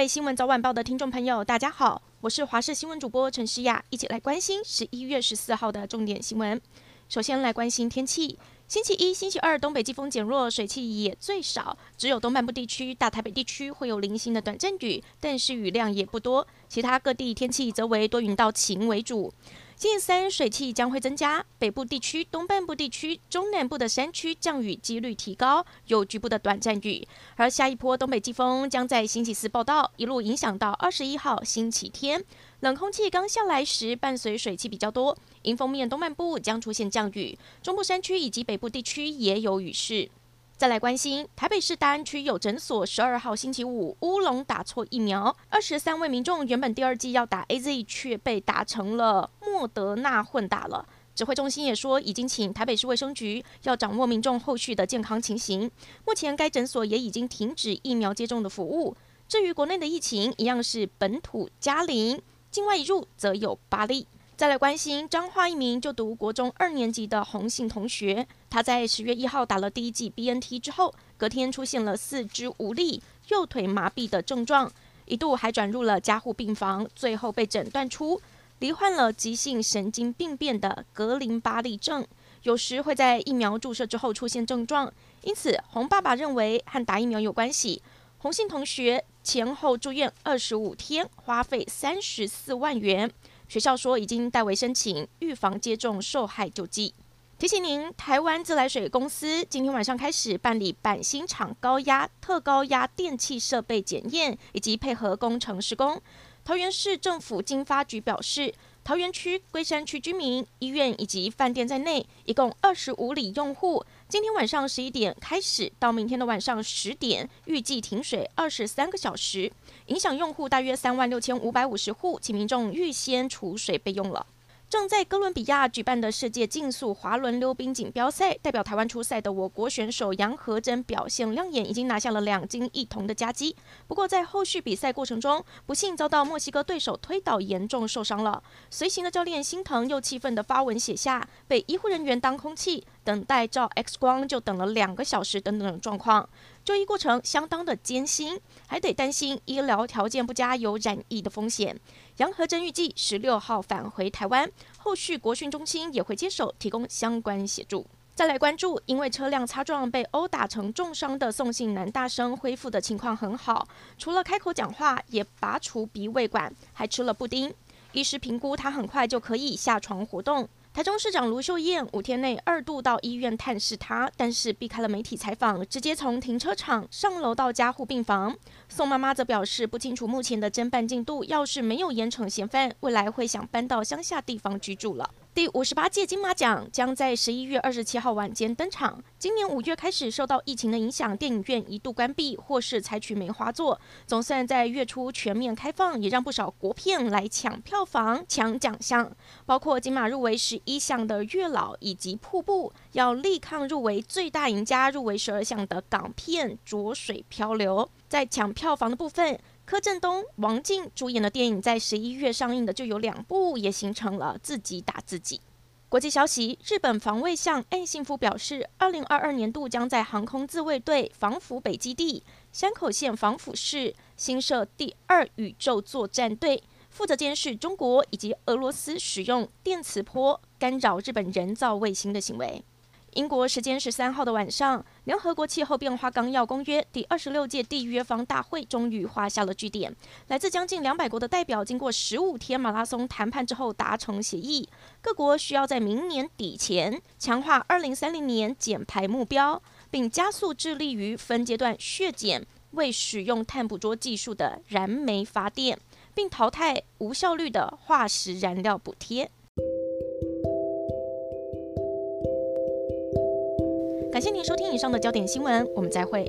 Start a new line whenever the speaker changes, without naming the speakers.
位新闻早晚报的听众朋友，大家好，我是华视新闻主播陈诗雅，一起来关心十一月十四号的重点新闻。首先来关心天气，星期一、星期二东北季风减弱，水汽也最少，只有东半部地区、大台北地区会有零星的短阵雨，但是雨量也不多，其他各地天气则为多云到晴为主。近三水汽将会增加，北部地区、东半部地区、中南部的山区降雨几率提高，有局部的短暂雨。而下一波东北季风将在星期四报到，一路影响到二十一号星期天。冷空气刚下来时，伴随水汽比较多，迎风面东半部将出现降雨，中部山区以及北部地区也有雨势。再来关心台北市大安区有诊所，十二号星期五乌龙打错疫苗，二十三位民众原本第二剂要打 AZ，却被打成了莫德纳混打了。指挥中心也说，已经请台北市卫生局要掌握民众后续的健康情形。目前该诊所也已经停止疫苗接种的服务。至于国内的疫情，一样是本土加零，境外一入则有八例。再来关心彰化一名就读国中二年级的洪姓同学，他在十月一号打了第一剂 BNT 之后，隔天出现了四肢无力、右腿麻痹的症状，一度还转入了加护病房，最后被诊断出罹患了急性神经病变的格林巴利症，有时会在疫苗注射之后出现症状，因此洪爸爸认为和打疫苗有关系。洪姓同学前后住院二十五天，花费三十四万元。学校说已经代为申请预防接种受害救济。提醒您，台湾自来水公司今天晚上开始办理板新厂高压、特高压电气设备检验，以及配合工程施工。桃园市政府经发局表示，桃园区、龟山区居民、医院以及饭店在内，一共二十五里用户，今天晚上十一点开始到明天的晚上十点，预计停水二十三个小时，影响用户大约三万六千五百五十户，请民众预先储水备用了。正在哥伦比亚举办的世界竞速滑轮溜冰锦标赛，代表台湾出赛的我国选手杨和珍表现亮眼，已经拿下了两金一铜的佳绩。不过在后续比赛过程中，不幸遭到墨西哥对手推倒，严重受伤了。随行的教练心疼又气愤地发文写下，被医护人员当空气，等待照 X 光就等了两个小时等等状况。就医过程相当的艰辛，还得担心医疗条件不佳有染疫的风险。杨和珍预计十六号返回台湾，后续国训中心也会接手提供相关协助。再来关注，因为车辆擦撞被殴打成重伤的宋姓男大生恢复的情况很好，除了开口讲话，也拔除鼻胃管，还吃了布丁。医师评估他很快就可以下床活动。台中市长卢秀燕五天内二度到医院探视他，但是避开了媒体采访，直接从停车场上楼到加护病房。宋妈妈则表示不清楚目前的侦办进度，要是没有严惩嫌犯，未来会想搬到乡下地方居住了。第五十八届金马奖将在十一月二十七号晚间登场。今年五月开始受到疫情的影响，电影院一度关闭或是采取梅花座。总算在月初全面开放，也让不少国片来抢票房、抢奖项。包括金马入围十一项的《月老》以及《瀑布》，要力抗入围最大赢家入围十二项的港片《浊水漂流》。在抢票房的部分，柯震东、王静主演的电影在十一月上映的就有两部，也形成了自己打自己。国际消息：日本防卫相岸信夫表示，二零二二年度将在航空自卫队防府北基地山口县防府市新设第二宇宙作战队，负责监视中国以及俄罗斯使用电磁波干扰日本人造卫星的行为。英国时间十三号的晚上，联合国气候变化纲要公约第二十六届缔约方大会终于画下了句点。来自将近两百国的代表，经过十五天马拉松谈判之后达成协议，各国需要在明年底前强化二零三零年减排目标，并加速致力于分阶段削减未使用碳捕捉技术的燃煤发电，并淘汰无效率的化石燃料补贴。感谢您收听以上的焦点新闻，我们再会。